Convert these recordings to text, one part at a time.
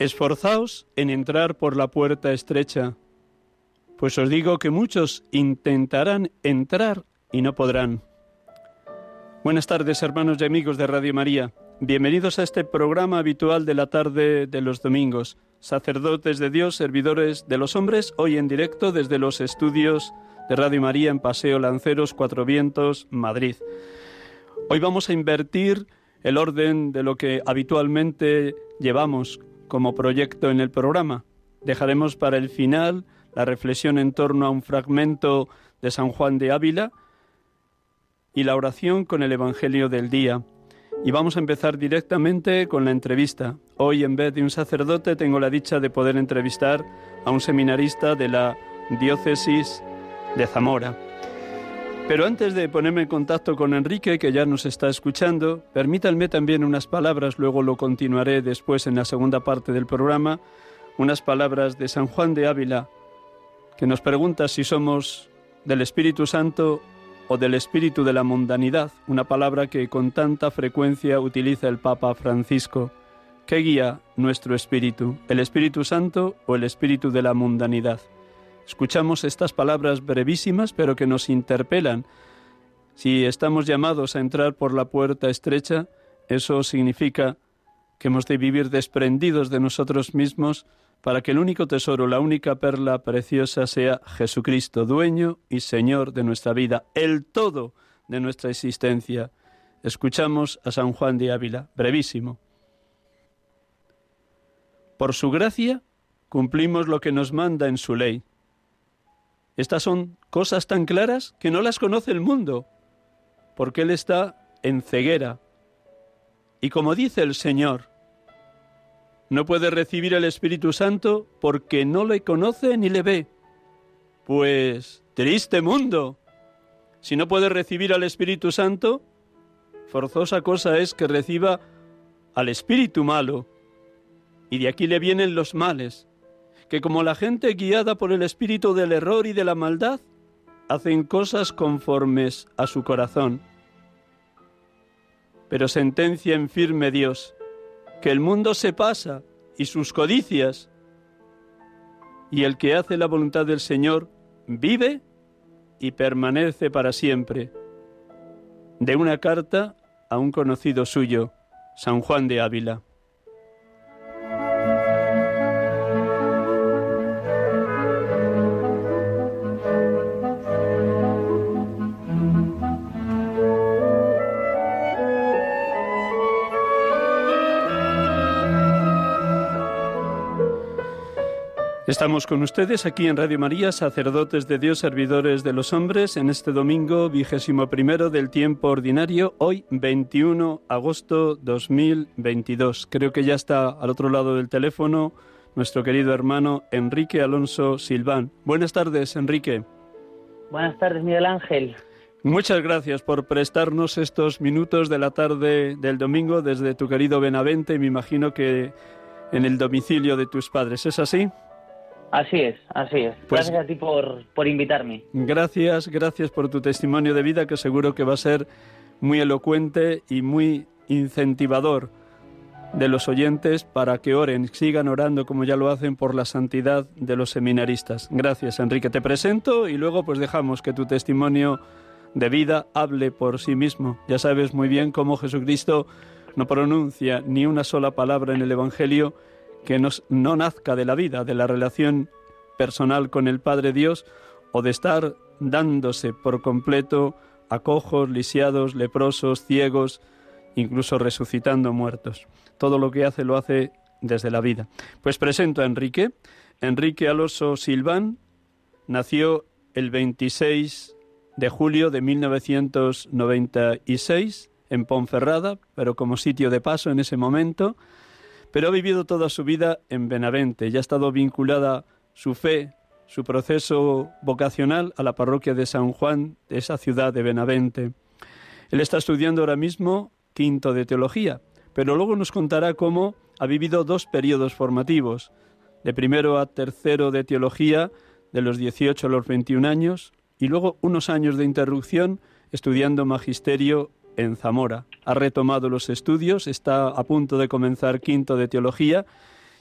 Esforzaos en entrar por la puerta estrecha, pues os digo que muchos intentarán entrar y no podrán. Buenas tardes, hermanos y amigos de Radio María. Bienvenidos a este programa habitual de la tarde de los domingos. Sacerdotes de Dios, servidores de los hombres, hoy en directo desde los estudios de Radio María en Paseo Lanceros, Cuatro Vientos, Madrid. Hoy vamos a invertir el orden de lo que habitualmente llevamos como proyecto en el programa. Dejaremos para el final la reflexión en torno a un fragmento de San Juan de Ávila y la oración con el Evangelio del día. Y vamos a empezar directamente con la entrevista. Hoy, en vez de un sacerdote, tengo la dicha de poder entrevistar a un seminarista de la diócesis de Zamora. Pero antes de ponerme en contacto con Enrique, que ya nos está escuchando, permítanme también unas palabras, luego lo continuaré después en la segunda parte del programa, unas palabras de San Juan de Ávila, que nos pregunta si somos del Espíritu Santo o del espíritu de la mundanidad, una palabra que con tanta frecuencia utiliza el Papa Francisco. ¿Qué guía nuestro espíritu? ¿El Espíritu Santo o el espíritu de la mundanidad? Escuchamos estas palabras brevísimas pero que nos interpelan. Si estamos llamados a entrar por la puerta estrecha, eso significa que hemos de vivir desprendidos de nosotros mismos para que el único tesoro, la única perla preciosa sea Jesucristo, dueño y Señor de nuestra vida, el todo de nuestra existencia. Escuchamos a San Juan de Ávila, brevísimo. Por su gracia cumplimos lo que nos manda en su ley. Estas son cosas tan claras que no las conoce el mundo, porque Él está en ceguera. Y como dice el Señor, no puede recibir el Espíritu Santo porque no le conoce ni le ve. Pues, triste mundo. Si no puede recibir al Espíritu Santo, forzosa cosa es que reciba al Espíritu malo. Y de aquí le vienen los males, que como la gente guiada por el espíritu del error y de la maldad, hacen cosas conformes a su corazón. Pero sentencia en firme Dios, que el mundo se pasa y sus codicias, y el que hace la voluntad del Señor vive y permanece para siempre. De una carta a un conocido suyo, San Juan de Ávila. Estamos con ustedes aquí en Radio María, sacerdotes de Dios, servidores de los hombres, en este domingo vigésimo primero del tiempo ordinario, hoy 21 agosto 2022. Creo que ya está al otro lado del teléfono nuestro querido hermano Enrique Alonso Silván. Buenas tardes, Enrique. Buenas tardes, Miguel Ángel. Muchas gracias por prestarnos estos minutos de la tarde del domingo desde tu querido Benavente, me imagino que en el domicilio de tus padres. ¿Es así? Así es, así es. Pues- Gracias a ti por, por invitarme. Gracias, gracias por tu testimonio de vida que seguro que va a ser muy elocuente y muy incentivador de los oyentes para que oren, sigan orando como ya lo hacen por la santidad de los seminaristas. Gracias, Enrique. Te presento y luego pues dejamos que tu testimonio de vida hable por sí mismo. Ya sabes muy bien cómo Jesucristo no pronuncia ni una sola palabra en el Evangelio que no nazca de la vida, de la relación personal con el Padre Dios o de estar dándose por completo a cojos, lisiados, leprosos, ciegos, incluso resucitando muertos. Todo lo que hace lo hace desde la vida. Pues presento a Enrique. Enrique Alonso Silván nació el 26 de julio de 1996 en Ponferrada, pero como sitio de paso en ese momento, pero ha vivido toda su vida en Benavente y ha estado vinculada su fe, su proceso vocacional a la parroquia de San Juan de esa ciudad de Benavente. Él está estudiando ahora mismo quinto de teología, pero luego nos contará cómo ha vivido dos periodos formativos, de primero a tercero de teología, de los 18 a los 21 años, y luego unos años de interrupción estudiando magisterio en Zamora. Ha retomado los estudios, está a punto de comenzar quinto de teología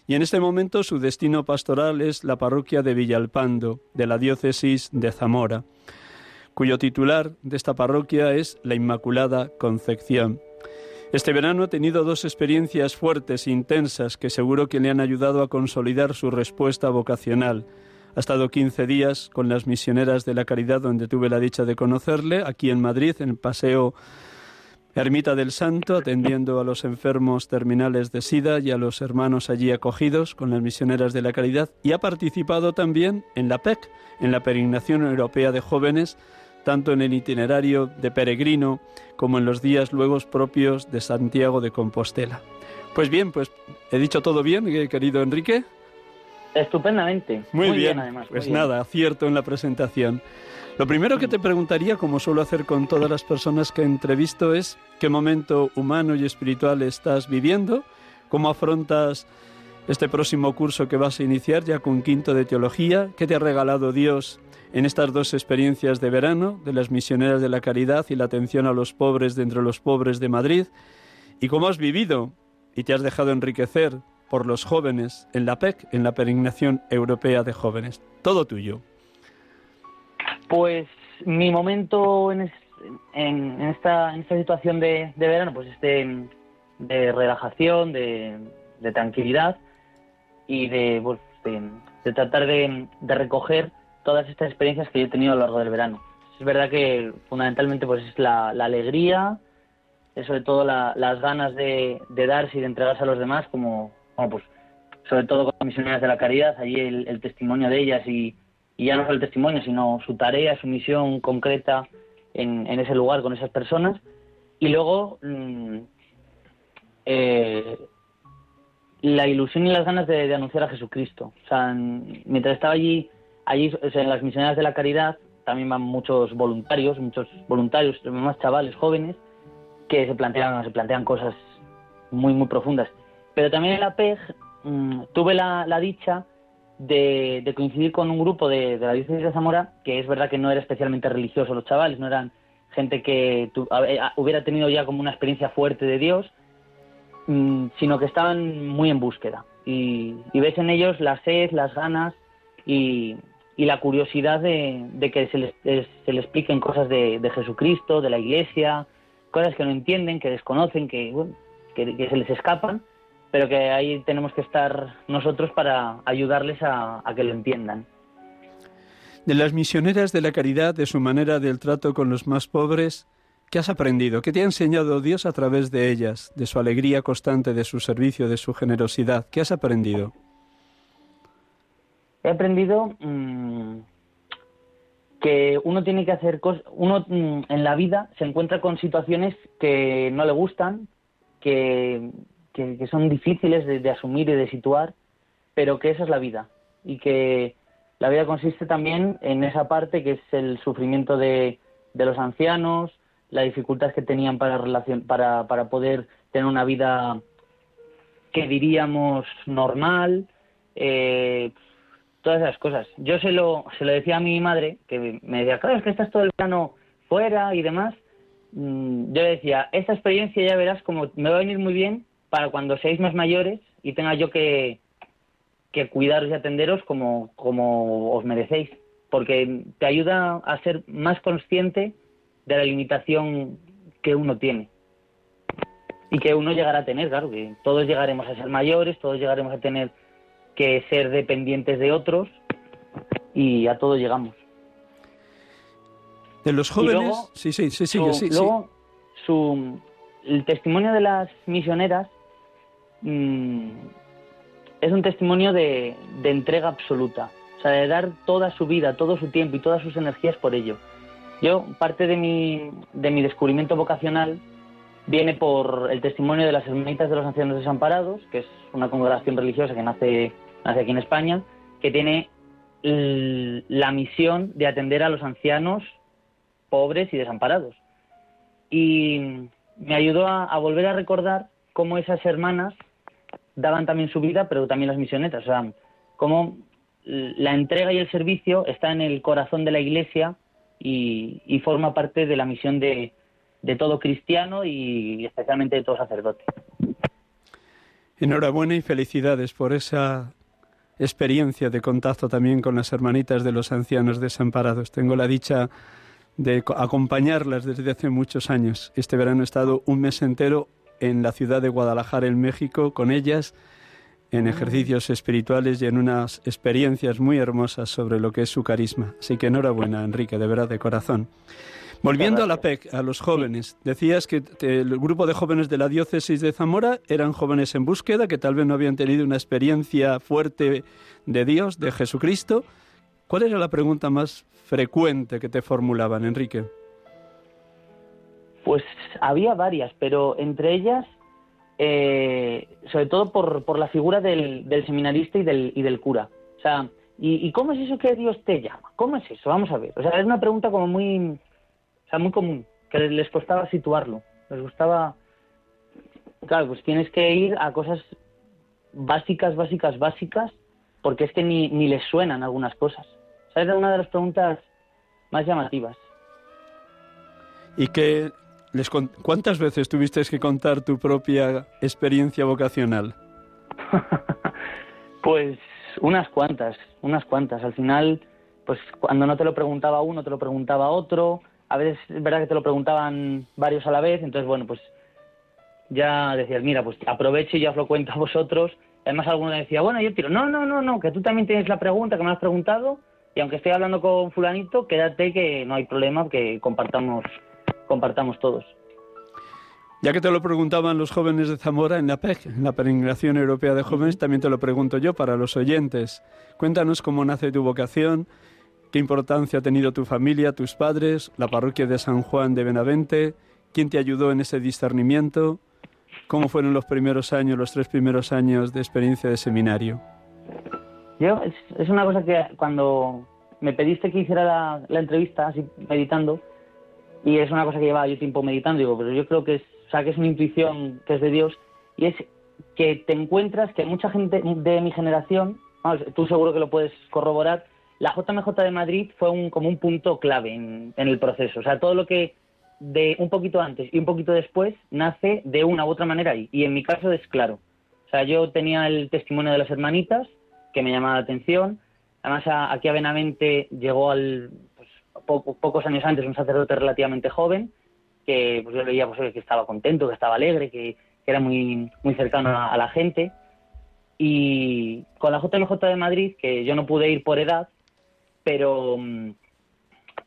y en este momento su destino pastoral es la parroquia de Villalpando, de la diócesis de Zamora, cuyo titular de esta parroquia es la Inmaculada Concepción. Este verano ha tenido dos experiencias fuertes e intensas que seguro que le han ayudado a consolidar su respuesta vocacional. Ha estado 15 días con las misioneras de la caridad donde tuve la dicha de conocerle, aquí en Madrid, en el Paseo Ermita del Santo, atendiendo a los enfermos terminales de SIDA y a los hermanos allí acogidos con las misioneras de la caridad, y ha participado también en la PEC, en la Peregrinación Europea de Jóvenes, tanto en el itinerario de peregrino como en los días luego propios de Santiago de Compostela. Pues bien, pues he dicho todo bien, querido Enrique. Estupendamente. Muy, bien, además. Pues nada, acierto en la presentación. Lo primero que te preguntaría, como suelo hacer con todas las personas que entrevisto, es qué momento humano y espiritual estás viviendo, cómo afrontas este próximo curso que vas a iniciar ya con quinto de teología, qué te ha regalado Dios en estas dos experiencias de verano, de las misioneras de la caridad y la atención a los pobres de entre los pobres de Madrid, y cómo has vivido y te has dejado enriquecer por los jóvenes en la PEC, en la Peregrinación Europea de Jóvenes. Todo tuyo. Pues mi momento en, esta, situación de, verano, pues es de, relajación, de, tranquilidad y de, pues, tratar de, recoger todas estas experiencias que yo he tenido a lo largo del verano. Es verdad que fundamentalmente pues es la, alegría, es sobre todo las ganas de, darse y de entregarse a los demás, como, pues sobre todo con las misioneras de la caridad, allí el testimonio de ellas y, y ya no solo el testimonio, sino su tarea, su misión concreta en, ese lugar con esas personas. Y luego mm, eh, la ilusión y las ganas de, anunciar a Jesucristo. O sea, mientras estaba allí, allí en las misioneras de la caridad, también van muchos voluntarios, muchos voluntarios, más chavales jóvenes, que se plantean, se plantean cosas muy, muy profundas. Pero también en la PEG mm, tuve la, la dicha de, coincidir con un grupo de, la diócesis de Zamora, que es verdad que no era especialmente religioso los chavales, no eran gente que hubiera tenido ya como una experiencia fuerte de Dios, mm, sino que estaban muy en búsqueda. Y, ves en ellos la sed, las ganas y, la curiosidad de, que se les, se les expliquen cosas de, Jesucristo, de la Iglesia, cosas que no entienden, que desconocen, que, que se les escapan pero que ahí tenemos que estar nosotros para ayudarles a, que lo entiendan. De las misioneras de la caridad, de su manera del trato con los más pobres, ¿qué has aprendido? ¿Qué te ha enseñado Dios a través de ellas, de su alegría constante, de su servicio, de su generosidad? ¿Qué has aprendido? He aprendido mm, que uno tiene que hacer cosas, uno mm, en la vida se encuentra con situaciones que no le gustan, que que, son difíciles de, asumir y de situar, pero que esa es la vida y que la vida consiste también en esa parte que es el sufrimiento de, los ancianos, la dificultad que tenían para, relación, para, para poder tener una vida que diríamos normal, eh, todas esas cosas. Yo se lo, se lo decía a mi madre, que me decía, claro, es que estás todo el verano fuera y demás. Mm, yo le decía, esta experiencia ya verás como me va a venir muy bien para cuando seáis más mayores y tenga yo que, que cuidaros y atenderos como, como os merecéis, porque te ayuda a ser más consciente de la limitación que uno tiene y que uno llegará a tener, claro, que todos llegaremos a ser mayores, todos llegaremos a tener que ser dependientes de otros y a todos llegamos. De los jóvenes, sí, sí, sí, sí, sí, luego, Su, el testimonio de las misioneras mm, es un testimonio de, entrega absoluta, o sea, de dar toda su vida, todo su tiempo y todas sus energías por ello. Yo, parte de mi, de mi descubrimiento vocacional viene por el testimonio de las Hermanitas de los Ancianos Desamparados, que es una congregación religiosa que nace, aquí en España, que tiene la misión de atender a los ancianos pobres y desamparados. Y me ayudó a, volver a recordar cómo esas hermanas daban también su vida, pero también las misionetas. O sea, cómo la entrega y el servicio está en el corazón de la Iglesia y, forma parte de la misión de, de todo cristiano y especialmente de todo sacerdote. Enhorabuena y felicidades por esa experiencia de contacto también con las hermanitas de los ancianos desamparados. Tengo la dicha de acompañarlas desde hace muchos años. Este verano he estado un mes entero en la ciudad de Guadalajara, en México, con ellas, en ah. ejercicios espirituales y en unas experiencias muy hermosas sobre lo que es su carisma. Así que enhorabuena, Enrique, de verdad, de corazón. Volviendo a la PEC, a los jóvenes, decías que el grupo de jóvenes de la diócesis de Zamora eran jóvenes en búsqueda, que tal vez no habían tenido una experiencia fuerte de Dios, de Jesucristo. ¿Cuál era la pregunta más frecuente que te formulaban, Enrique? Pues había varias, pero entre ellas, eh, sobre todo por, por la figura del, seminarista y del, y del cura. O sea, ¿y, ¿y, cómo es eso que Dios te llama? ¿Cómo es eso? Vamos a ver. O sea, es una pregunta como muy o sea, muy común, que les costaba situarlo. Les gustaba. Claro, pues tienes que ir a cosas básicas, básicas, básicas, porque es que ni, ni les suenan algunas cosas. O sea, era una de las preguntas más llamativas. ¿Y qué les cuántas veces tuviste que contar tu propia experiencia vocacional? pues unas cuantas, unas cuantas. Al final, pues cuando no te lo preguntaba uno, te lo preguntaba otro a veces es verdad que te lo preguntaban varios a la vez, entonces bueno, pues ya decías, mira, pues aprovecho y ya os lo cuento a vosotros. Además alguno decía, bueno, yo tiro, no, no, no, no, que tú también tienes la pregunta que me has preguntado y aunque estoy hablando con fulanito, quédate que no hay problema, que compartamos, compartamos todos. Ya que te lo preguntaban los jóvenes de Zamora en la PEC, en la Peregrinación Europea de Jóvenes, también te lo pregunto yo para los oyentes. Cuéntanos cómo nace tu vocación, ¿Qué importancia ha tenido tu familia, tus padres, la parroquia de San Juan de Benavente? ¿Quién te ayudó en ese discernimiento? ¿Cómo fueron los primeros años, los tres primeros años de experiencia de seminario? Yo, es, una cosa que cuando me pediste que hiciera la, entrevista, así meditando, y es una cosa que llevaba yo tiempo meditando, digo, pero yo creo que es, o sea, que es una intuición que es de Dios, y es que te encuentras que mucha gente de mi generación, tú seguro que lo puedes corroborar, la JMJ de Madrid fue un, como un punto clave en, el proceso. O sea, todo lo que de un poquito antes y un poquito después nace de una u otra manera ahí. Y en mi caso es claro. O sea, yo tenía el testimonio de las hermanitas que me llamaba la atención. Además, aquí a Benavente llegó al, pocos años antes un sacerdote relativamente joven que pues, yo veía pues, que estaba contento, que estaba alegre, que, era muy, muy cercano a, a la gente. Y con la JMJ de Madrid, que yo no pude ir por edad, pero mm,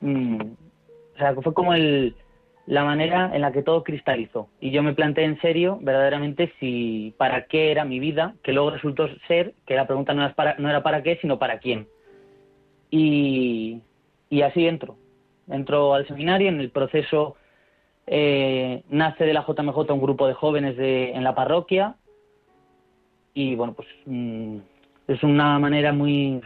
mm, o sea, fue como el, la manera en la que todo cristalizó. Y yo me planteé en serio, verdaderamente, si para qué era mi vida, que luego resultó ser que la pregunta no era para, no era para qué, sino para quién. Y, y así entro. Entro al seminario, en el proceso eh, nace de la JMJ un grupo de jóvenes de, en la parroquia. Y bueno, pues mm, es una manera muy,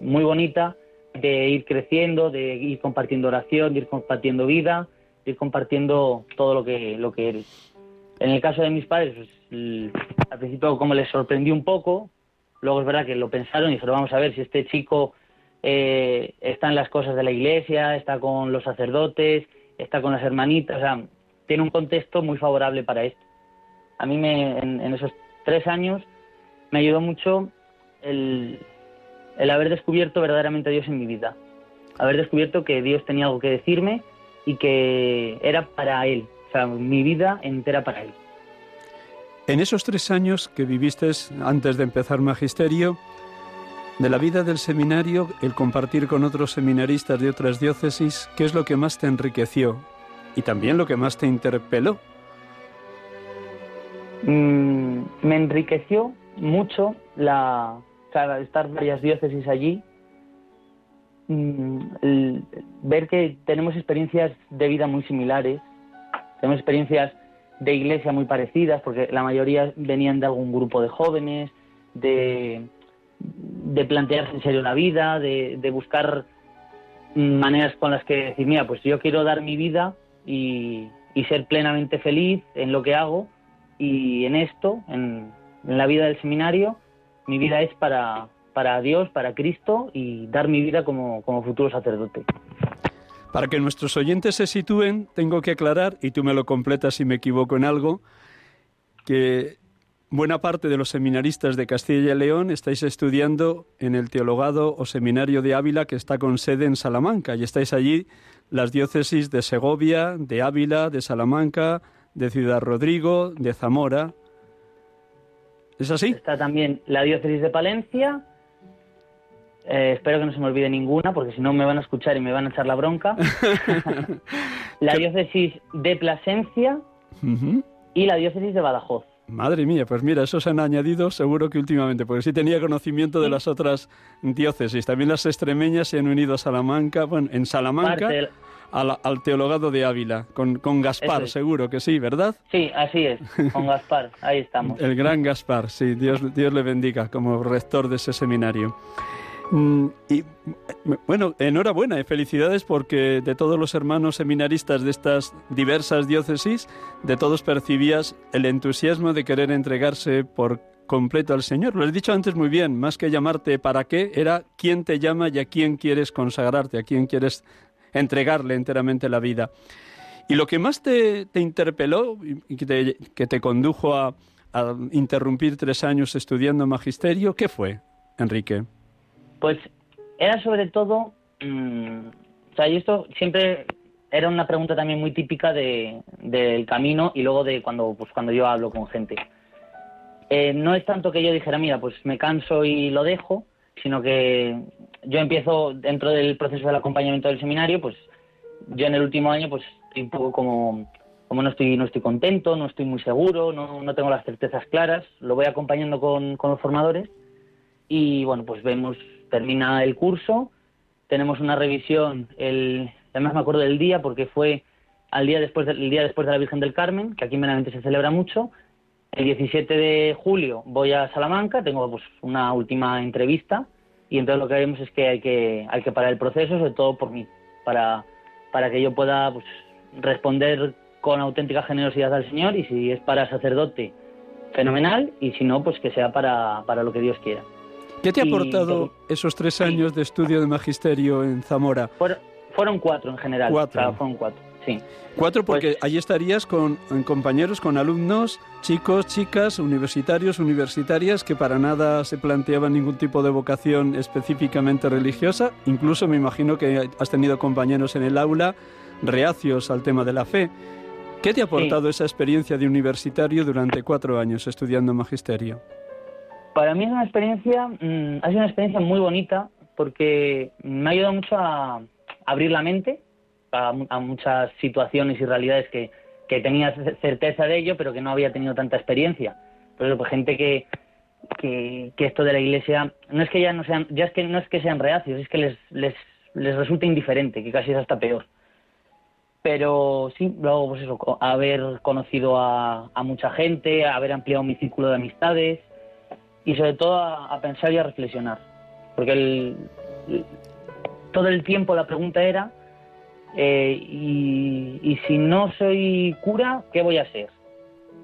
muy bonita de ir creciendo, de ir compartiendo oración, de ir compartiendo vida, de ir compartiendo todo lo que, lo que eres. En el caso de mis padres, pues, al principio como les sorprendió un poco, luego es verdad que lo pensaron y dijeron, vamos a ver si este chico eh, está en las cosas de la iglesia, está con los sacerdotes, está con las hermanitas, o sea, tiene un contexto muy favorable para esto. a mí me, en, esos tres años me ayudó mucho el, el haber descubierto verdaderamente a Dios en mi vida. Haber descubierto que Dios tenía algo que decirme y que era para Él, o sea, mi vida entera para Él. En esos tres años que viviste antes de empezar magisterio, de la vida del seminario, el compartir con otros seminaristas de otras diócesis, ¿qué es lo que más te enriqueció? Y también lo que más te interpeló. Mm, me enriqueció mucho la, estar varias diócesis allí, mm, ver que tenemos experiencias de vida muy similares, tenemos experiencias de iglesia muy parecidas, porque la mayoría venían de algún grupo de jóvenes, de, de plantearse en serio la vida, de, de buscar maneras con las que decir, mira, pues yo quiero dar mi vida y, y ser plenamente feliz en lo que hago y en esto, en, en la vida del seminario, mi vida es para, para Dios, para Cristo y dar mi vida como, como futuro sacerdote. Para que nuestros oyentes se sitúen, tengo que aclarar, y tú me lo completas si me equivoco en algo, que buena parte de los seminaristas de Castilla y León estáis estudiando en el Teologado o Seminario de Ávila que está con sede en Salamanca y estáis allí las diócesis de Segovia, de Ávila, de Salamanca, de Ciudad Rodrigo, de Zamora. ¿Es así? Está también la diócesis de Palencia. Eh, espero que no se me olvide ninguna, porque si no me van a escuchar y me van a echar la bronca. la diócesis de Plasencia y la diócesis de Badajoz. Madre mía, pues mira, eso se han añadido seguro que últimamente, porque sí tenía conocimiento de las otras diócesis. También las extremeñas se han unido a Salamanca, bueno, en Salamanca al, teologado de Ávila, con, con Gaspar, seguro que sí, ¿verdad? Sí, así es, con Gaspar, ahí estamos. El gran Gaspar, sí, Dios, Dios le bendiga como rector de ese seminario. Mm, y bueno, enhorabuena y felicidades porque de todos los hermanos seminaristas de estas diversas diócesis, de todos percibías el entusiasmo de querer entregarse por completo al Señor. Lo has dicho antes muy bien, más que llamarte para qué, era quién te llama y a quién quieres consagrarte, a quién quieres entregarle enteramente la vida. Y lo que más te, interpeló y que te condujo a, interrumpir tres años estudiando magisterio, ¿qué fue, Enrique? Pues era sobre todo, mm, o sea, y esto siempre era una pregunta también muy típica de, del camino y luego de cuando, pues, cuando yo hablo con gente. Eh, no es tanto que yo dijera, mira, pues me canso y lo dejo, sino que yo empiezo dentro del proceso del acompañamiento del seminario, pues yo en el último año pues estoy un poco como, como no estoy no estoy contento, no estoy muy seguro, no, no tengo las certezas claras, lo voy acompañando con, con los formadores y bueno, pues vemos, termina el curso, tenemos una revisión, el, además me acuerdo del día porque fue al día después del día después de la Virgen del Carmen, que aquí en Benavente se celebra mucho. El 17 de julio voy a Salamanca, tengo pues una última entrevista y entonces lo que vemos es que hay que, hay que parar el proceso, sobre todo por mí, para, para que yo pueda pues, responder con auténtica generosidad al Señor y si es para sacerdote, fenomenal, y si no, pues que sea para, para lo que Dios quiera. ¿Qué te ha aportado esos tres años de estudio de magisterio en Zamora? fueron cuatro en general. Cuatro. fueron cuatro. Cuatro, porque pues, allí estarías con compañeros, con alumnos, chicos, chicas, universitarios, universitarias, que para nada se planteaban ningún tipo de vocación específicamente religiosa. Incluso me imagino que has tenido compañeros en el aula reacios al tema de la fe. ¿Qué te ha aportado esa experiencia de universitario durante cuatro años estudiando magisterio? Para mí es una experiencia, mm, ha sido una experiencia muy bonita porque me ha ayudado mucho a abrir la mente a, muchas situaciones y realidades que, que tenía certeza de ello, pero que no había tenido tanta experiencia. Por eso, pues gente que, que, esto de la iglesia no es que ya no sean, ya es que no es que sean reacios, es que les, les, les resulta indiferente, que casi es hasta peor. Pero sí, luego pues eso, haber conocido a, a mucha gente, haber ampliado mi círculo de amistades y sobre todo a, pensar y a reflexionar. Porque todo el tiempo la pregunta era eh, y, si no soy cura, ¿qué voy a ser?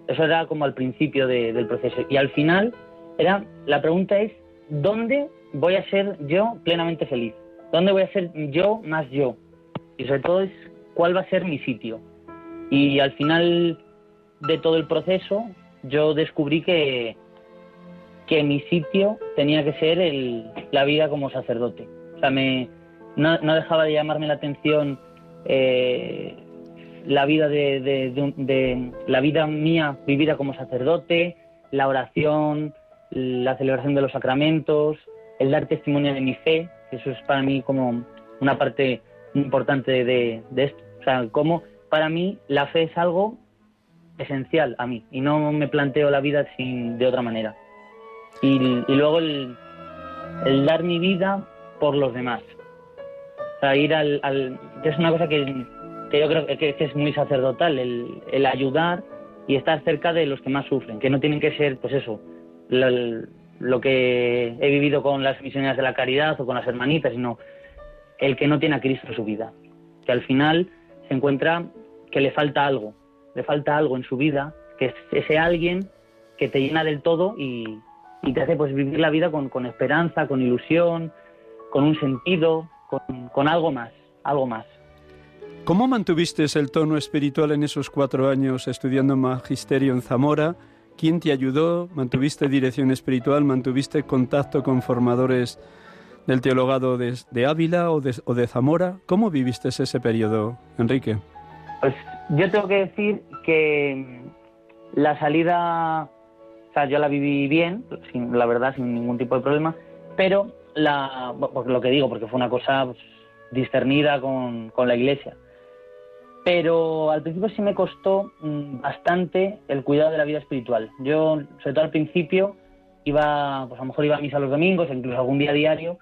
Eso era como al principio del proceso. Y al final, era la pregunta es, ¿dónde voy a ser yo plenamente feliz? ¿Dónde voy a ser yo más yo? Y sobre todo es, ¿cuál va a ser mi sitio? Y al final de todo el proceso, yo descubrí que, que mi sitio tenía que ser el, la vida como sacerdote. O sea, me, no, no dejaba de llamarme la atención eh, la vida de, de, la vida mía vivida como sacerdote, la oración, la celebración de los sacramentos, el dar testimonio de mi fe, eso es para mí como una parte importante de, de esto. O sea, como para mí la fe es algo esencial a mí y no me planteo la vida sin, de otra manera. Y, luego el, dar mi vida por los demás. O ir al, que es una cosa que, yo creo que, es muy sacerdotal, el, el, ayudar y estar cerca de los que más sufren, que no tienen que ser, pues eso, lo, que he vivido con las misioneras de la caridad o con las hermanitas, sino el que no tiene a Cristo en su vida, que al final se encuentra que le falta algo, le falta algo en su vida, que es ese alguien que te llena del todo y, te hace pues vivir la vida con, esperanza, con ilusión, con un sentido, con, algo más, algo más. ¿Cómo mantuviste el tono espiritual en esos cuatro años estudiando magisterio en Zamora? ¿Quién te ayudó? ¿Mantuviste dirección espiritual? ¿Mantuviste contacto con formadores del teologado de, Ávila o de, o de Zamora? ¿Cómo viviste ese periodo, Enrique? Pues yo tengo que decir que la salida, o sea, yo la viví bien, sin, la verdad, sin ningún tipo de problema, pero la, lo que digo, porque fue una cosa pues, discernida con, con la iglesia. Pero al principio sí me costó mm, bastante el cuidado de la vida espiritual. Yo, sobre todo al principio, iba, pues a lo mejor iba a misa los domingos, incluso algún día diario,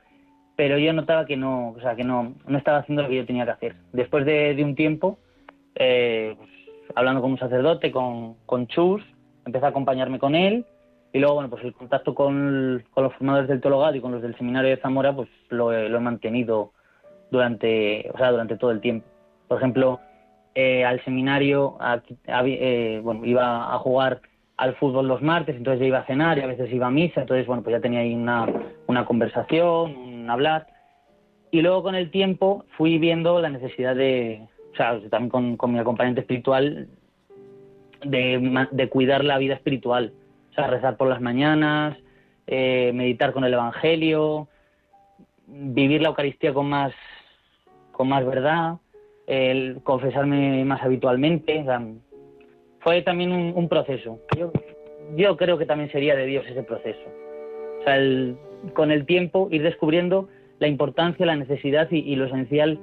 pero yo notaba que no, o sea, que no, no estaba haciendo lo que yo tenía que hacer. Después de, de un tiempo, eh, pues, hablando con un sacerdote, con, con Chus, empecé a acompañarme con él y luego, bueno, pues el contacto con, los formadores del teologado y con los del seminario de Zamora, pues lo, he mantenido durante, o sea, durante todo el tiempo. Por ejemplo, eh, al seminario, eh, bueno, iba a jugar al fútbol los martes, entonces ya iba a cenar y a veces iba a misa, entonces, bueno, pues ya tenía ahí una, una conversación, un hablar. Y luego con el tiempo fui viendo la necesidad de, o sea, también con, mi acompañante espiritual, de, cuidar la vida espiritual. O sea, rezar por las mañanas, eh, meditar con el Evangelio, vivir la Eucaristía con más, con más verdad, el confesarme más habitualmente. fue también un, proceso. Yo, yo, creo que también sería de Dios ese proceso. O sea, con el tiempo ir descubriendo la importancia, la necesidad y, y lo esencial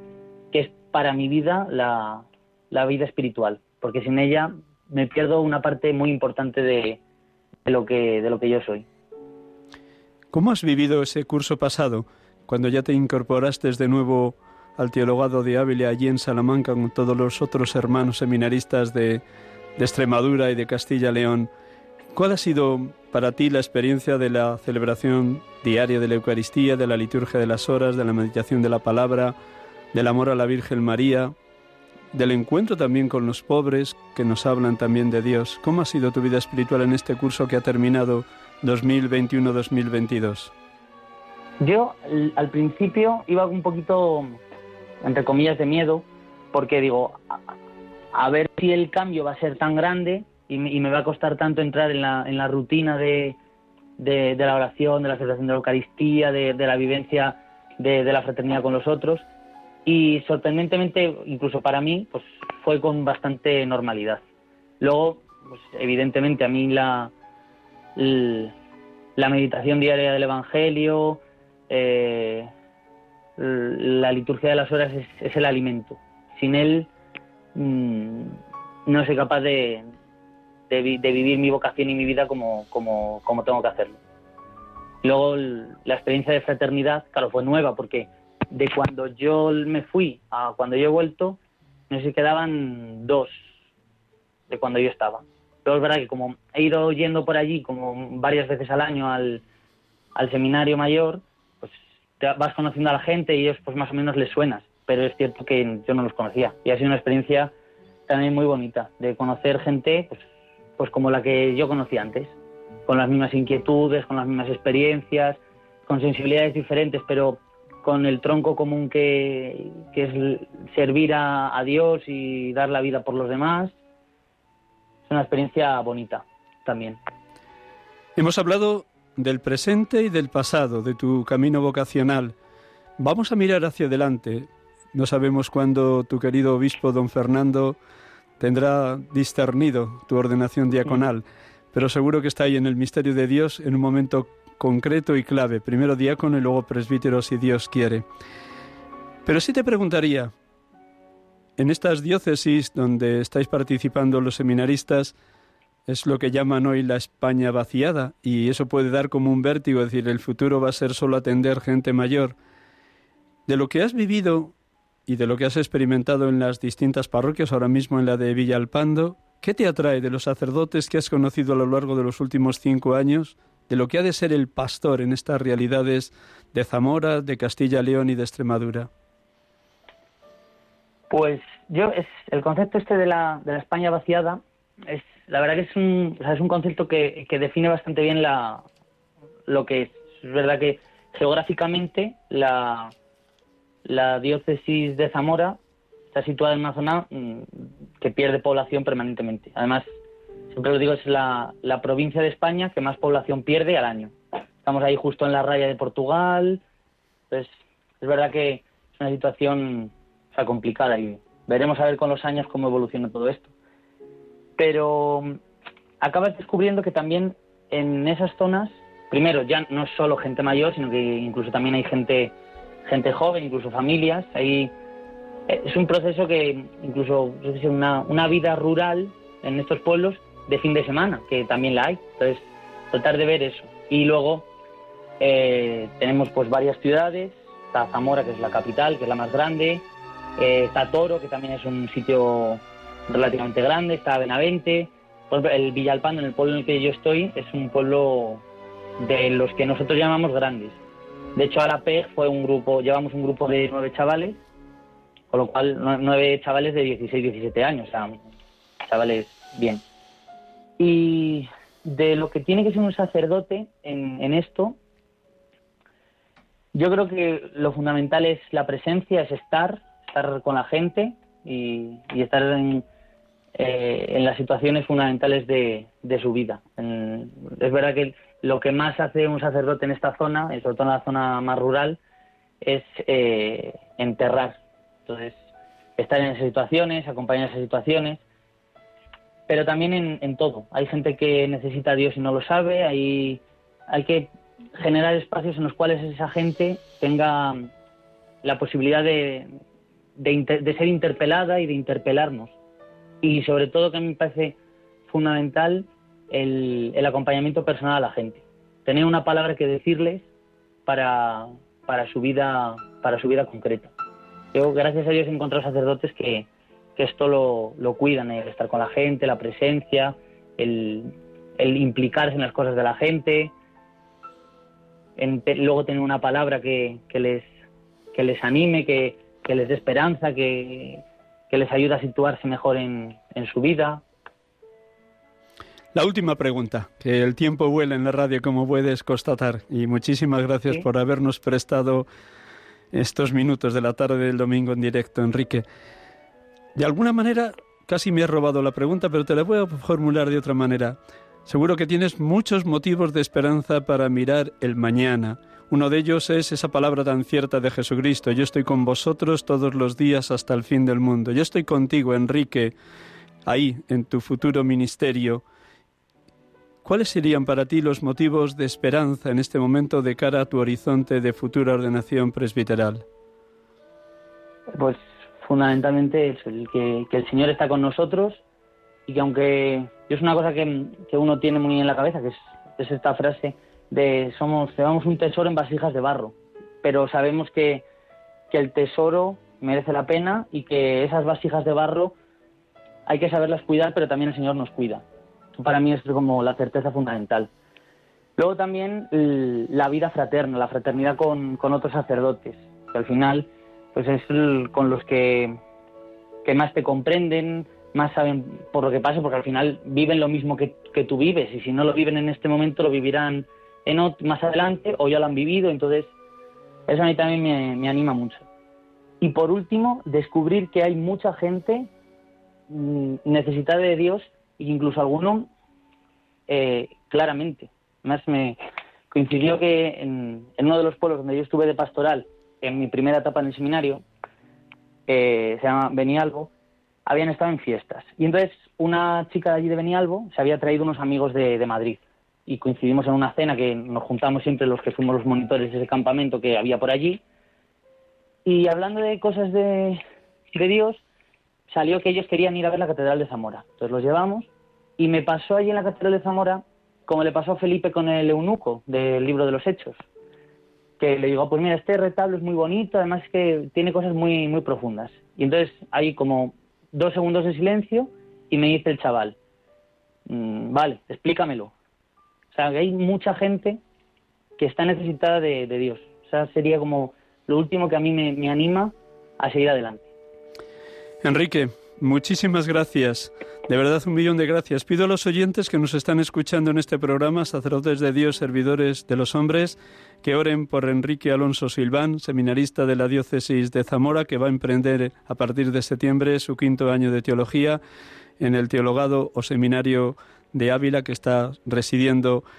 que es para mi vida la, la, vida espiritual, porque sin ella me pierdo una parte muy importante de, lo que, de lo que yo soy. ¿Cómo has vivido ese curso pasado, cuando ya te incorporaste de nuevo al teologado de Ávila allí en Salamanca con todos los otros hermanos seminaristas de, de Extremadura y de Castilla-León? ¿Cuál ha sido para ti la experiencia de la celebración diaria de la Eucaristía, de la liturgia de las horas, de la meditación de la palabra, del amor a la Virgen María, del encuentro también con los pobres que nos hablan también de Dios. ¿Cómo ha sido tu vida espiritual en este curso que ha terminado 2021-2022? Yo al principio iba un poquito, entre comillas, de miedo, porque digo, a, ver si el cambio va a ser tan grande y me, va a costar tanto entrar en la, en la rutina de, de, la oración, de la celebración de la Eucaristía, de, la vivencia de, la fraternidad con los otros, y sorprendentemente, incluso para mí, pues fue con bastante normalidad. Luego, pues, evidentemente a mí la, la meditación diaria del Evangelio, eh, la liturgia de las horas es, el alimento. Sin él mm, no soy capaz de, de, vivir mi vocación y mi vida como, como, como tengo que hacerlo. Luego la experiencia de fraternidad, claro, fue nueva porque de cuando yo me fui a cuando yo he vuelto, no sé quedaban dos de cuando yo estaba. Pero es verdad que como he ido yendo por allí como varias veces al año al, al seminario mayor, pues te vas conociendo a la gente y ellos pues más o menos les suenas. Pero es cierto que yo no los conocía. Y ha sido una experiencia también muy bonita de conocer gente pues, pues como la que yo conocía antes, con las mismas inquietudes, con las mismas experiencias, con sensibilidades diferentes, pero con el tronco común que, es servir a, Dios y dar la vida por los demás. Es una experiencia bonita. también. Hemos hablado del presente y del pasado, de tu camino vocacional. Vamos a mirar hacia adelante. No sabemos cuándo tu querido obispo don Fernando tendrá discernido tu ordenación diaconal, pero seguro que está ahí en el misterio de Dios en un momento concreto y clave, primero diácono y luego presbítero si Dios quiere. Pero sí te preguntaría, en estas diócesis donde estáis participando los seminaristas, es lo que llaman hoy la España vaciada y eso puede dar como un vértigo, es decir, el futuro va a ser solo atender gente mayor. De lo que has vivido y de lo que has experimentado en las distintas parroquias, ahora mismo en la de Villalpando, ¿qué te atrae de los sacerdotes que has conocido a lo largo de los últimos cinco años, de lo que ha de ser el pastor en estas realidades de Zamora, de Castilla-León y de Extremadura? Pues yo, es, el concepto este de la, de la España vaciada es la verdad que es un, es un concepto que, define bastante bien la, lo que es. Es verdad que geográficamente la, la diócesis de Zamora está situada en una zona mm, que pierde población permanentemente. Además, siempre lo digo, es la, la provincia de España que más población pierde al año. Estamos ahí justo en la raya de Portugal. Entonces, es verdad que es una situación complicada y veremos a ver con los años cómo evoluciona todo esto pero mm, acabas descubriendo que también en esas zonas, primero, ya no es solo gente mayor, sino que incluso también hay gente, gente joven, incluso familias. Hay, eh, es un proceso que incluso una, una vida rural en estos pueblos de fin de semana, que también la hay. Entonces, tratar de ver eso. Y luego eh, tenemos pues varias ciudades, está Zamora, que es la capital, que es la más grande, eh, está Toro, que también es un sitio relativamente grande, está Benavente. el Villalpando, en el pueblo en el que yo estoy, es un pueblo de los que nosotros llamamos grandes. De hecho, a fue un grupo, llevamos un grupo de nueve chavales, con lo cual nueve chavales de 16, 17 años, o sea, chavales bien. Y de lo que tiene que ser un sacerdote en, en esto, yo creo que lo fundamental es la presencia, es estar, estar con la gente y, estar en, eh, en las situaciones fundamentales de, su vida. es verdad que lo que más hace un sacerdote en esta zona, sobre todo en la zona más rural, es eh, enterrar. Entonces, estar en esas situaciones, acompañar esas situaciones, pero también en, todo. Hay gente que necesita a Dios y no lo sabe, hay, hay que generar espacios en los cuales esa gente tenga la posibilidad de, de ser interpelada y de interpelarnos y sobre todo que a mí me parece fundamental el, acompañamiento personal a la gente. Tener una palabra que decirles para, para, su, vida, para su vida concreta. Yo, gracias a Dios, he encontrado sacerdotes que, esto lo, lo cuidan, el estar con la gente, la presencia, el, implicarse en las cosas de la gente, luego tener una palabra que, les, que les anime, que, que les dé esperanza, que, que les ayuda a situarse mejor en, su vida. La última pregunta, que el tiempo vuela en la radio como puedes constatar y muchísimas gracias por habernos prestado estos minutos de la tarde del domingo en directo, Enrique. De alguna manera, casi me has robado la pregunta, pero te la voy a formular de otra manera. Seguro que tienes muchos motivos de esperanza para mirar el mañana, uno de ellos es esa palabra tan cierta de Jesucristo, yo estoy con vosotros todos los días hasta el fin del mundo. Yo estoy contigo, Enrique, ahí, en tu futuro ministerio. ¿Cuáles serían para ti los motivos de esperanza en este momento de cara a tu horizonte de futura ordenación presbiteral? Pues fundamentalmente es el que, el Señor está con nosotros y que aunque es una cosa que, uno tiene muy en la cabeza, que es esta frase, de somos llevamos un tesoro en vasijas de barro, pero sabemos que, el tesoro merece la pena y que esas vasijas de barro hay que saberlas cuidar, pero también el Señor nos cuida. Para mí es como la certeza fundamental. Luego también la vida fraterna, la fraternidad con, otros sacerdotes, que al final pues es con los que, que más te comprenden, más saben por lo que pasa, porque al final viven lo mismo que, que tú vives, y si no lo viven en este momento, lo vivirán en más adelante o ya lo han vivido, entonces eso a mí también me, anima mucho. Y por último, descubrir que hay mucha gente mm, necesitada de Dios e incluso alguno eh, claramente. Más me coincidió que en, uno de los pueblos donde yo estuve de pastoral, en mi primera etapa en el seminario, eh, se llama Benialbo, habían estado en fiestas. Y entonces una chica de allí de Benialbo se había traído unos amigos de, Madrid y coincidimos en una cena que nos juntamos siempre los que fuimos los monitores de ese campamento que había por allí. Y hablando de cosas de, de Dios, salió que ellos querían ir a ver la Catedral de Zamora. Entonces los llevamos y me pasó allí en la Catedral de Zamora como le pasó a Felipe con el eunuco del libro de los Hechos. Que le digo, pues mira, este retablo es muy bonito, además es que tiene cosas muy, muy profundas. Y entonces hay como dos segundos de silencio y me dice el chaval, mm, vale, explícamelo. O sea, que hay mucha gente que está necesitada de, Dios. O sea, sería como lo último que a mí me anima a seguir adelante. Enrique, muchísimas gracias. De verdad, un millón de gracias. Pido a los oyentes que nos están escuchando en este programa, sacerdotes de Dios, servidores de los hombres, que oren por Enrique Alonso Silván, seminarista de la diócesis de Zamora, que va a emprender a partir de septiembre su quinto año de teología en el teologado o seminario de Ávila, que está residiendo en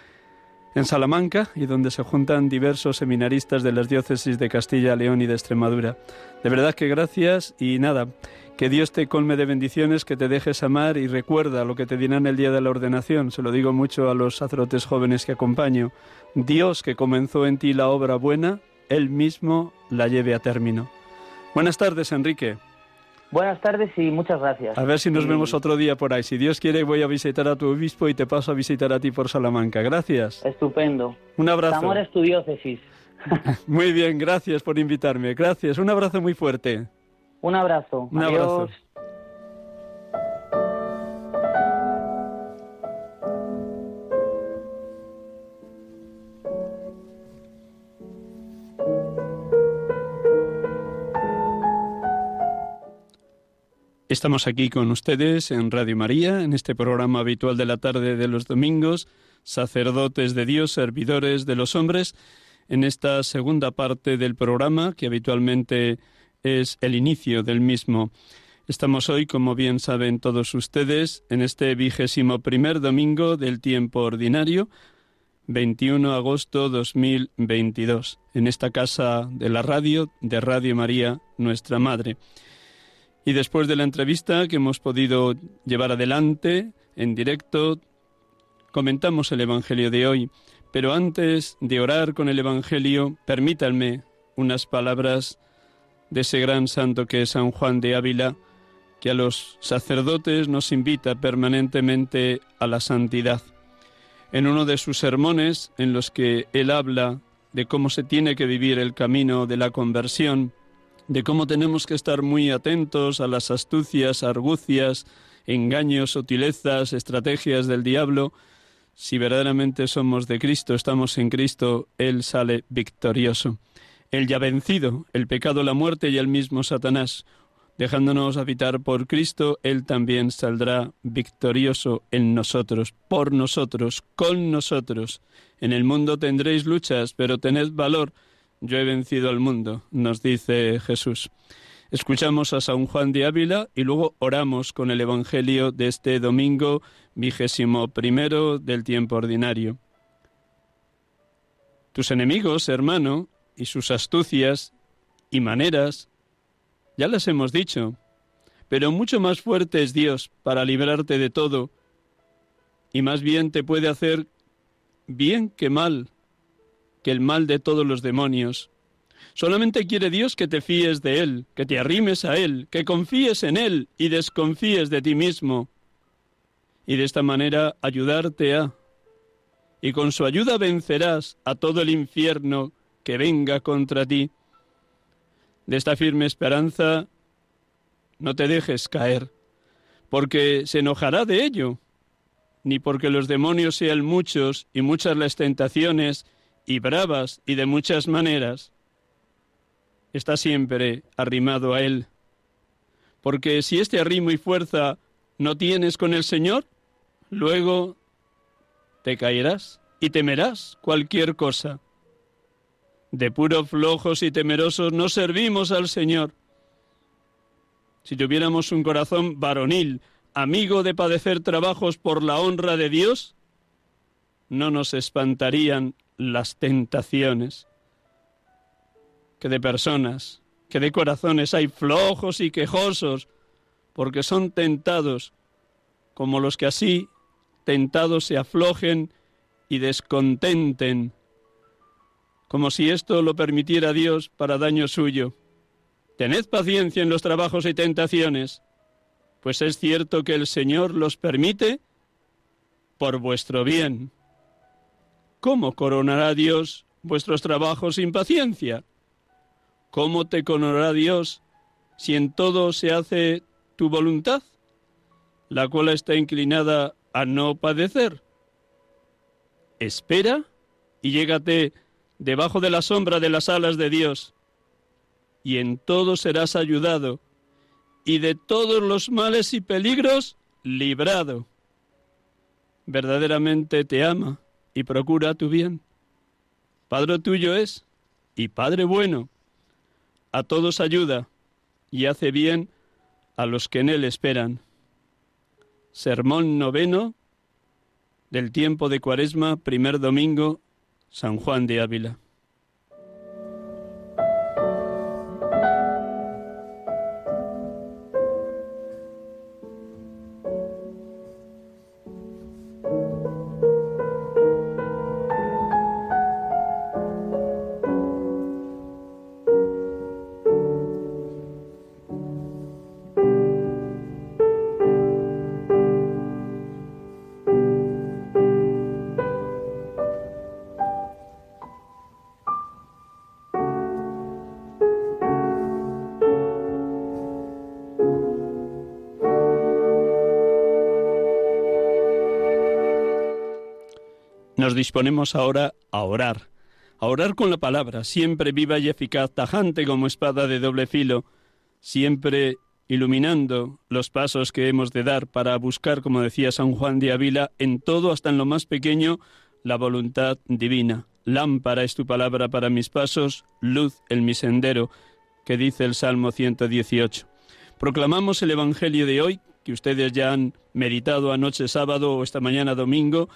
Salamanca y donde se juntan diversos seminaristas de las diócesis de Castilla, León y de Extremadura. De verdad que gracias y nada, que Dios te colme de bendiciones, que te dejes amar y recuerda lo que te dirán el día de la ordenación. Se lo digo mucho a los sacerdotes jóvenes que acompaño. Dios que comenzó en ti la obra buena, Él mismo la lleve a término. Buenas tardes, Enrique. Buenas tardes y muchas gracias. A ver si nos vemos otro día por ahí. Si Dios quiere, voy a visitar a tu obispo y te paso a visitar a ti por Salamanca. Gracias. Estupendo. Un abrazo. Amor es tu diócesis. muy bien, gracias por invitarme. Gracias. Un abrazo muy fuerte. Un abrazo. Un abrazo. Estamos aquí con ustedes en Radio María, en este programa habitual de la tarde de los domingos, sacerdotes de Dios, servidores de los hombres, en esta segunda parte del programa que habitualmente es el inicio del mismo. Estamos hoy, como bien saben todos ustedes, en este vigésimo primer domingo del tiempo ordinario, 21 de agosto 2022, en esta casa de la radio de Radio María, nuestra Madre. Y después de la entrevista que hemos podido llevar adelante en directo, comentamos el Evangelio de hoy. Pero antes de orar con el Evangelio, permítanme unas palabras de ese gran santo que es San Juan de Ávila, que a los sacerdotes nos invita permanentemente a la santidad. En uno de sus sermones, en los que él habla de cómo se tiene que vivir el camino de la conversión, de cómo tenemos que estar muy atentos a las astucias, argucias, engaños, sutilezas, estrategias del diablo. Si verdaderamente somos de Cristo, estamos en Cristo, Él sale victorioso. Él ya vencido el pecado, la muerte y el mismo Satanás. Dejándonos habitar por Cristo, Él también saldrá victorioso en nosotros, por nosotros, con nosotros. En el mundo tendréis luchas, pero tened valor yo he vencido al mundo, nos dice Jesús. Escuchamos a San Juan de Ávila y luego oramos con el Evangelio de este domingo vigésimo primero del tiempo ordinario. Tus enemigos, hermano, y sus astucias y maneras, ya las hemos dicho, pero mucho más fuerte es Dios para librarte de todo, y más bien te puede hacer bien que mal que el mal de todos los demonios. Solamente quiere Dios que te fíes de Él, que te arrimes a Él, que confíes en Él y desconfíes de ti mismo. Y de esta manera ayudarte a... Y con su ayuda vencerás a todo el infierno que venga contra ti. De esta firme esperanza no te dejes caer, porque se enojará de ello, ni porque los demonios sean muchos y muchas las tentaciones y bravas y de muchas maneras, está siempre arrimado a Él. Porque si este arrimo y fuerza no tienes con el Señor, luego te caerás y temerás cualquier cosa. De puro flojos y temerosos no servimos al Señor. Si tuviéramos un corazón varonil, amigo de padecer trabajos por la honra de Dios, no nos espantarían las tentaciones, que de personas, que de corazones hay flojos y quejosos, porque son tentados, como los que así tentados se aflojen y descontenten, como si esto lo permitiera Dios para daño suyo. Tened paciencia en los trabajos y tentaciones, pues es cierto que el Señor los permite por vuestro bien. ¿Cómo coronará Dios vuestros trabajos sin paciencia? ¿Cómo te coronará Dios si en todo se hace tu voluntad, la cual está inclinada a no padecer? Espera y llégate debajo de la sombra de las alas de Dios, y en todo serás ayudado, y de todos los males y peligros librado. Verdaderamente te ama y procura tu bien. Padre tuyo es, y Padre bueno. A todos ayuda, y hace bien a los que en él esperan. Sermón noveno del tiempo de Cuaresma, primer domingo, San Juan de Ávila. Disponemos ahora a orar, a orar con la palabra, siempre viva y eficaz, tajante como espada de doble filo, siempre iluminando los pasos que hemos de dar para buscar, como decía San Juan de Ávila, en todo, hasta en lo más pequeño, la voluntad divina. Lámpara es tu palabra para mis pasos, luz en mi sendero, que dice el Salmo 118. Proclamamos el Evangelio de hoy, que ustedes ya han meditado anoche sábado o esta mañana domingo,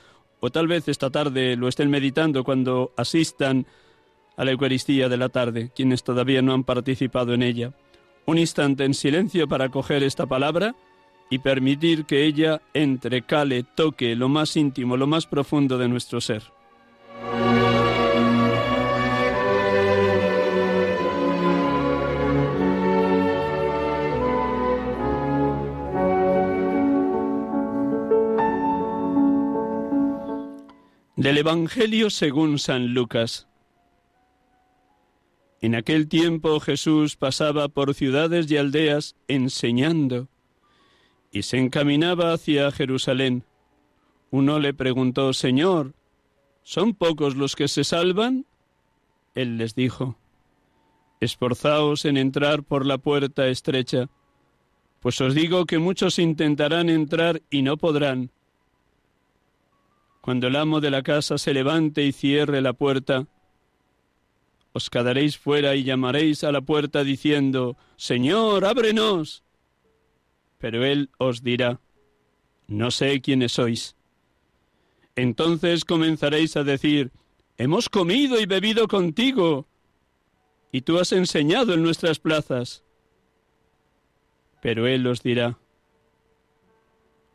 o tal vez esta tarde lo estén meditando cuando asistan a la Eucaristía de la tarde, quienes todavía no han participado en ella. Un instante en silencio para coger esta palabra y permitir que ella entre, cale, toque lo más íntimo, lo más profundo de nuestro ser. Del Evangelio según San Lucas. En aquel tiempo Jesús pasaba por ciudades y aldeas enseñando y se encaminaba hacia Jerusalén. Uno le preguntó, Señor, ¿son pocos los que se salvan? Él les dijo, Esforzaos en entrar por la puerta estrecha, pues os digo que muchos intentarán entrar y no podrán. Cuando el amo de la casa se levante y cierre la puerta, os quedaréis fuera y llamaréis a la puerta diciendo, Señor, ábrenos. Pero él os dirá, no sé quiénes sois. Entonces comenzaréis a decir, hemos comido y bebido contigo, y tú has enseñado en nuestras plazas. Pero él os dirá,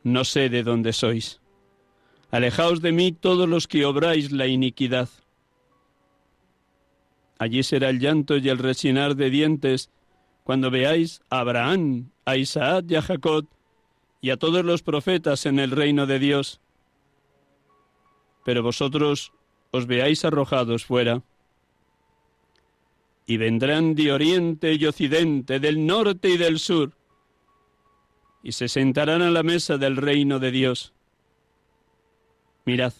no sé de dónde sois. Alejaos de mí todos los que obráis la iniquidad. Allí será el llanto y el rechinar de dientes cuando veáis a Abraham, a Isaac y a Jacob y a todos los profetas en el reino de Dios. Pero vosotros os veáis arrojados fuera. Y vendrán de oriente y occidente, del norte y del sur, y se sentarán a la mesa del reino de Dios. Mirad,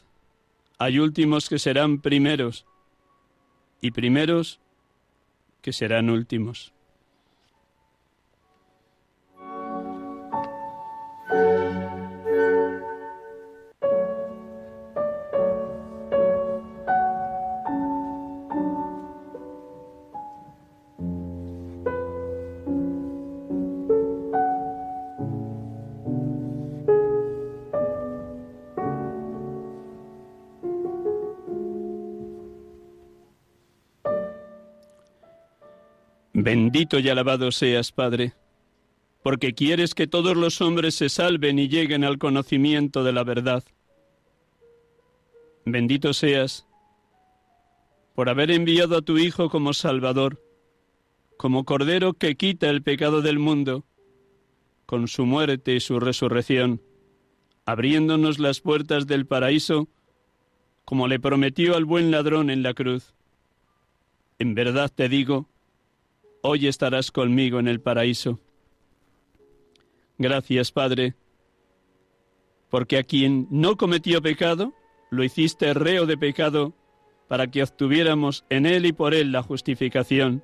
hay últimos que serán primeros y primeros que serán últimos. Bendito y alabado seas, Padre, porque quieres que todos los hombres se salven y lleguen al conocimiento de la verdad. Bendito seas por haber enviado a tu Hijo como Salvador, como Cordero que quita el pecado del mundo, con su muerte y su resurrección, abriéndonos las puertas del paraíso, como le prometió al buen ladrón en la cruz. En verdad te digo, hoy estarás conmigo en el paraíso. Gracias, Padre, porque a quien no cometió pecado, lo hiciste reo de pecado para que obtuviéramos en él y por él la justificación.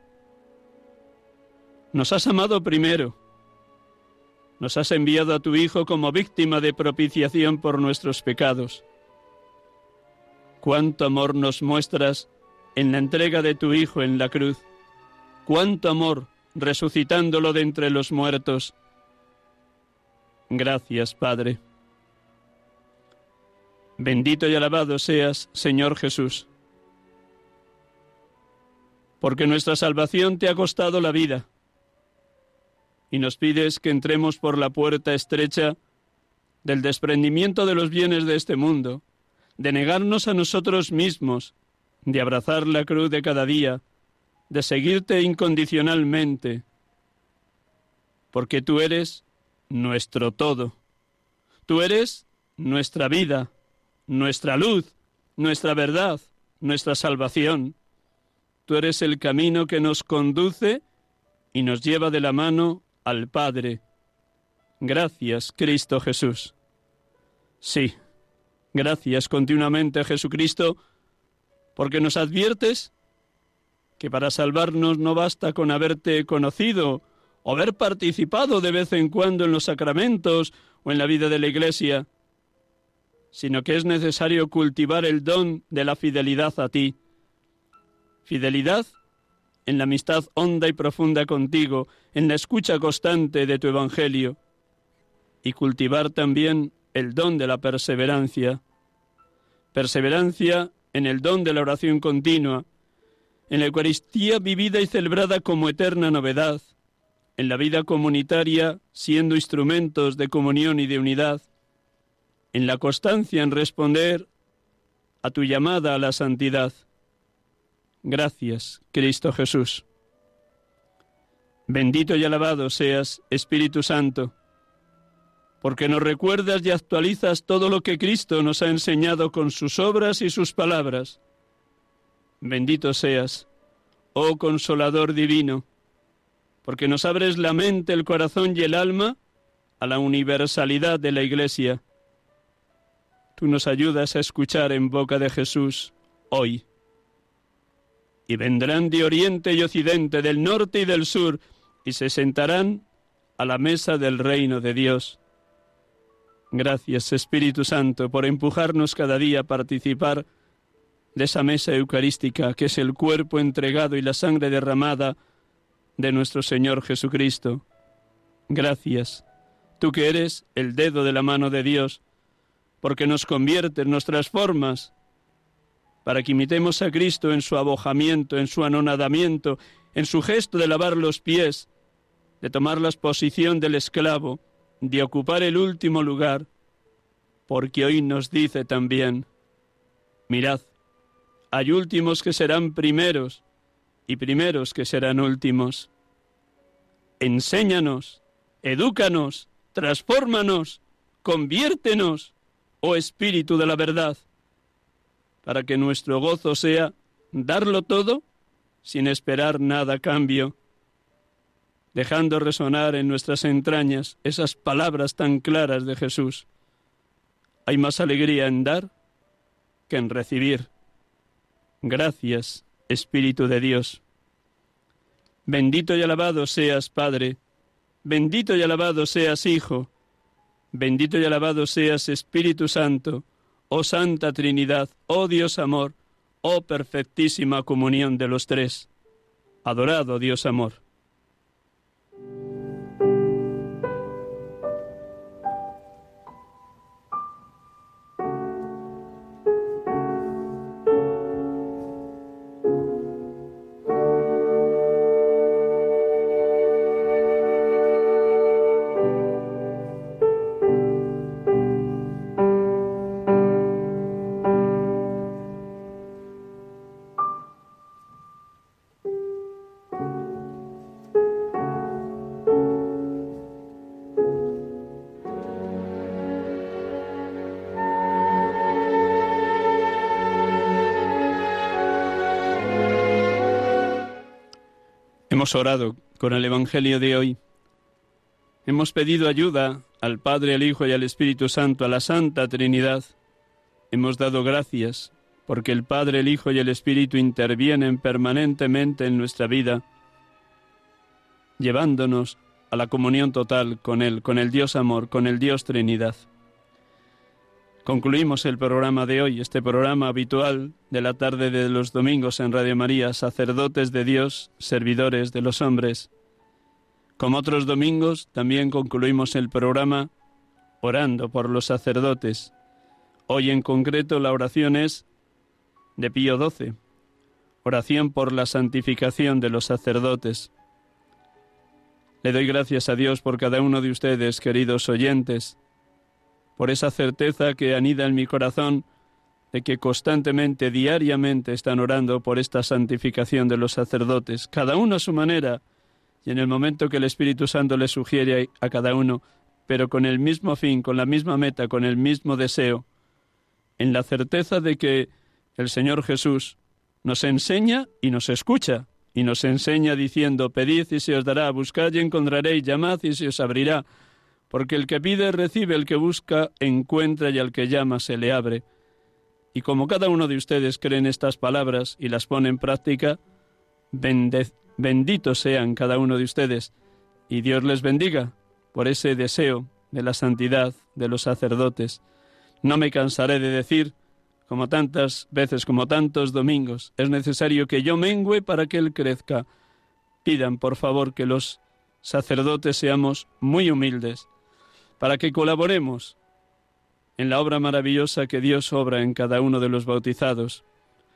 Nos has amado primero, nos has enviado a tu Hijo como víctima de propiciación por nuestros pecados. Cuánto amor nos muestras en la entrega de tu Hijo en la cruz. Cuánto amor resucitándolo de entre los muertos. Gracias, Padre. Bendito y alabado seas, Señor Jesús, porque nuestra salvación te ha costado la vida, y nos pides que entremos por la puerta estrecha del desprendimiento de los bienes de este mundo, de negarnos a nosotros mismos, de abrazar la cruz de cada día, de seguirte incondicionalmente, porque tú eres nuestro todo. Tú eres nuestra vida, nuestra luz, nuestra verdad, nuestra salvación. Tú eres el camino que nos conduce y nos lleva de la mano al Padre. Gracias, Cristo Jesús. Sí, gracias continuamente, Jesucristo, porque nos adviertes que para salvarnos no basta con haberte conocido o haber participado de vez en cuando en los sacramentos o en la vida de la Iglesia, sino que es necesario cultivar el don de la fidelidad a ti. Fidelidad en la amistad honda y profunda contigo, en la escucha constante de tu Evangelio, y cultivar también el don de la perseverancia. Perseverancia en el don de la oración continua, en la Eucaristía vivida y celebrada como eterna novedad, en la vida comunitaria siendo instrumentos de comunión y de unidad, en la constancia en responder a tu llamada a la santidad. Gracias, Cristo Jesús. Bendito y alabado seas, Espíritu Santo, porque nos recuerdas y actualizas todo lo que Cristo nos ha enseñado con sus obras y sus palabras. Bendito seas, oh Consolador Divino, porque nos abres la mente, el corazón y el alma a la universalidad de la Iglesia. Tú nos ayudas a escuchar en boca de Jesús hoy. Y vendrán de oriente y occidente, del norte y del sur, y se sentarán a la mesa del reino de Dios. Gracias, Espíritu Santo, por empujarnos cada día a participar de esa mesa eucarística que es el cuerpo entregado y la sangre derramada de nuestro Señor Jesucristo. Gracias, tú que eres el dedo de la mano de Dios, porque nos conviertes, nos transformas, para que imitemos a Cristo en su abojamiento, en su anonadamiento, en su gesto de lavar los pies, de tomar la posición del esclavo, de ocupar el último lugar, porque hoy nos dice también, mirad, hay últimos que serán primeros y primeros que serán últimos. Enséñanos, edúcanos, transfórmanos, conviértenos, oh Espíritu de la verdad, para que nuestro gozo sea darlo todo sin esperar nada a cambio, dejando resonar en nuestras entrañas esas palabras tan claras de Jesús. Hay más alegría en dar que en recibir. Gracias, Espíritu de Dios. Bendito y alabado seas, Padre. Bendito y alabado seas, Hijo. Bendito y alabado seas, Espíritu Santo. Oh Santa Trinidad, oh Dios amor, oh perfectísima comunión de los tres. Adorado Dios amor. Hemos orado con el Evangelio de hoy. Hemos pedido ayuda al Padre, al Hijo y al Espíritu Santo, a la Santa Trinidad. Hemos dado gracias porque el Padre, el Hijo y el Espíritu intervienen permanentemente en nuestra vida, llevándonos a la comunión total con Él, con el Dios Amor, con el Dios Trinidad. Concluimos el programa de hoy, este programa habitual de la tarde de los domingos en Radio María, sacerdotes de Dios, servidores de los hombres. Como otros domingos, también concluimos el programa orando por los sacerdotes. Hoy en concreto la oración es de Pío XII, oración por la santificación de los sacerdotes. Le doy gracias a Dios por cada uno de ustedes, queridos oyentes, por esa certeza que anida en mi corazón de que constantemente, diariamente están orando por esta santificación de los sacerdotes, cada uno a su manera, y en el momento que el Espíritu Santo le sugiere a cada uno, pero con el mismo fin, con la misma meta, con el mismo deseo, en la certeza de que el Señor Jesús nos enseña y nos escucha, y nos enseña diciendo, pedid y se os dará, buscad y encontraréis, llamad y se os abrirá, porque el que pide recibe, el que busca encuentra y al que llama se le abre. Y como cada uno de ustedes cree en estas palabras y las pone en práctica, benditos sean cada uno de ustedes, y Dios les bendiga por ese deseo de la santidad de los sacerdotes. No me cansaré de decir, como tantas veces, como tantos domingos, es necesario que yo mengüe para que Él crezca. Pidan, por favor, que los sacerdotes seamos muy humildes, para que colaboremos en la obra maravillosa que Dios obra en cada uno de los bautizados,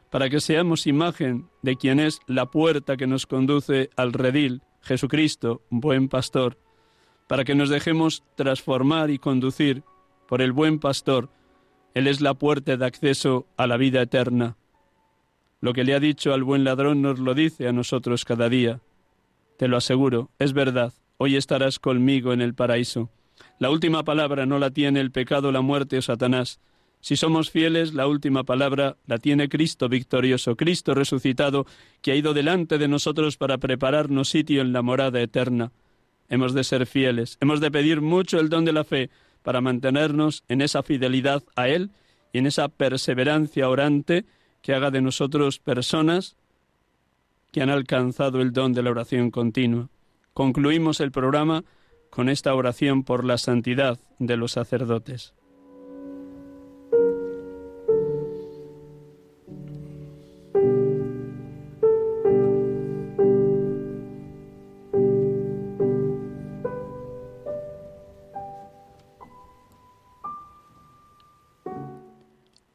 para que seamos imagen de quien es la puerta que nos conduce al redil, Jesucristo, buen pastor, para que nos dejemos transformar y conducir por el buen pastor, él es la puerta de acceso a la vida eterna. Lo que le ha dicho al buen ladrón nos lo dice a nosotros cada día. Te lo aseguro, es verdad, hoy estarás conmigo en el paraíso. La última palabra no la tiene el pecado, la muerte o Satanás. Si somos fieles, la última palabra la tiene Cristo victorioso, Cristo resucitado, que ha ido delante de nosotros para prepararnos sitio en la morada eterna. Hemos de ser fieles, hemos de pedir mucho el don de la fe, para mantenernos en esa fidelidad a Él y en esa perseverancia orante que haga de nosotros personas que han alcanzado el don de la oración continua. Concluimos el programa con esta oración por la santidad de los sacerdotes.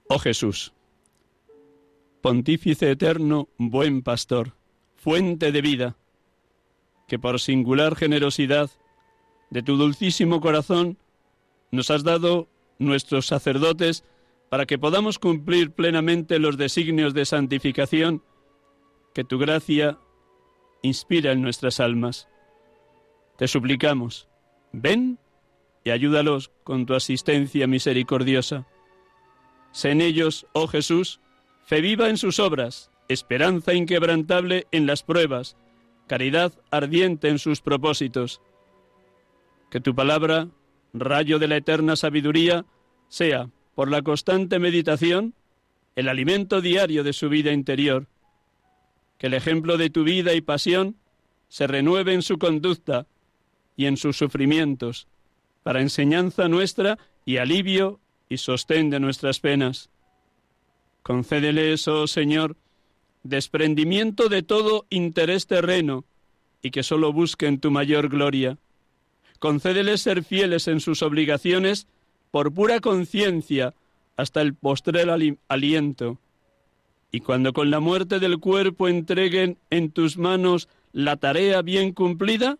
Oh Jesús, Pontífice eterno, buen pastor, fuente de vida, que por singular generosidad de tu dulcísimo corazón nos has dado nuestros sacerdotes para que podamos cumplir plenamente los designios de santificación que tu gracia inspira en nuestras almas. Te suplicamos, ven y ayúdalos con tu asistencia misericordiosa Sé en ellos, oh Jesús, fe viva en sus obras, esperanza inquebrantable en las pruebas, caridad ardiente en sus propósitos. Que tu palabra, rayo de la eterna sabiduría, sea, por la constante meditación, el alimento diario de su vida interior. Que el ejemplo de tu vida y pasión se renueve en su conducta y en sus sufrimientos, para enseñanza nuestra y alivio y sostén de nuestras penas. Concédeles, oh Señor, desprendimiento de todo interés terreno y que sólo busquen tu mayor gloria. Concédeles ser fieles en sus obligaciones por pura conciencia hasta el postrer aliento. Y cuando con la muerte del cuerpo entreguen en tus manos la tarea bien cumplida,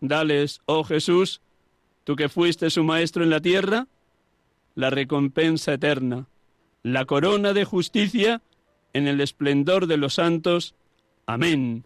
dales, oh Jesús, tú que fuiste su maestro en la tierra, la recompensa eterna, la corona de justicia en el esplendor de los santos. Amén.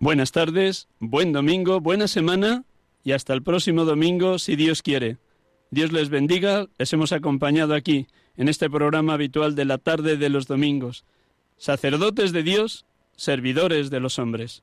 Buenas tardes, buen domingo, buena semana y hasta el próximo domingo si Dios quiere. Dios les bendiga, les hemos acompañado aquí en este programa habitual de la tarde de los domingos. Sacerdotes de Dios, servidores de los hombres.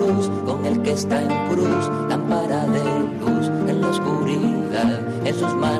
con el que está en cruz, lámpara de luz en la oscuridad, en sus manos